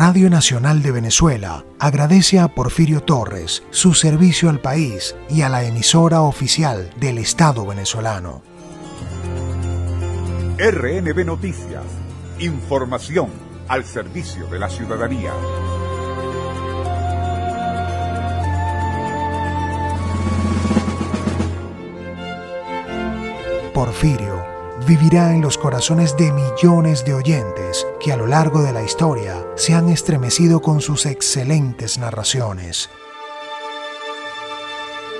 Radio Nacional de Venezuela agradece a Porfirio Torres su servicio al país y a la emisora oficial del Estado venezolano. RNB Noticias. Información al servicio de la ciudadanía. Porfirio vivirá en los corazones de millones de oyentes que a lo largo de la historia se han estremecido con sus excelentes narraciones.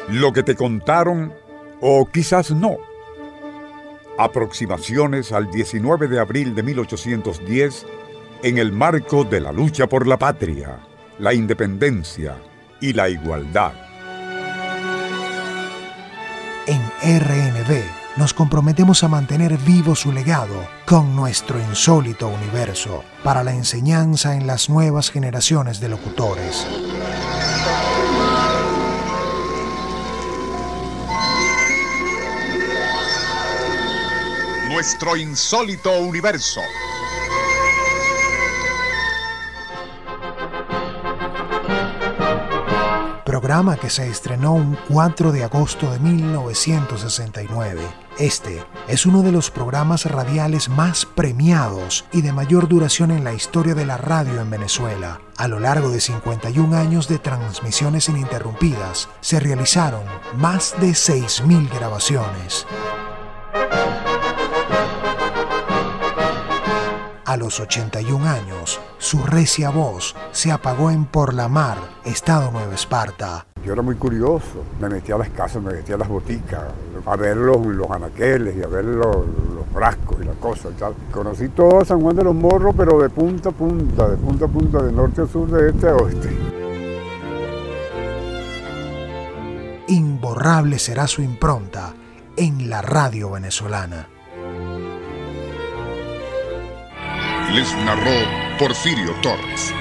Lo que te contaron, o quizás no. Aproximaciones al 19 de abril de 1810 en el marco de la lucha por la patria, la independencia y la igualdad. En RNB nos comprometemos a mantener vivo su legado con nuestro insólito universo para la enseñanza en las nuevas generaciones de locutores. Nuestro insólito universo. Programa que se estrenó un 4 de agosto de 1969. Este es uno de los programas radiales más premiados y de mayor duración en la historia de la radio en Venezuela. A lo largo de 51 años de transmisiones ininterrumpidas, se realizaron más de 6.000 grabaciones. A los 81 años, su recia voz se apagó en Por la Mar, Estado Nueva Esparta. Yo era muy curioso, me metía a las casas, me metía a las boticas, a ver los, anaqueles y a ver los, frascos y las cosas. Conocí todo San Juan de los Morros, pero de punta a punta, de punta a punta, de norte a sur, de este a oeste. Imborrable será su impronta en la radio venezolana. les narró Porfirio Torres.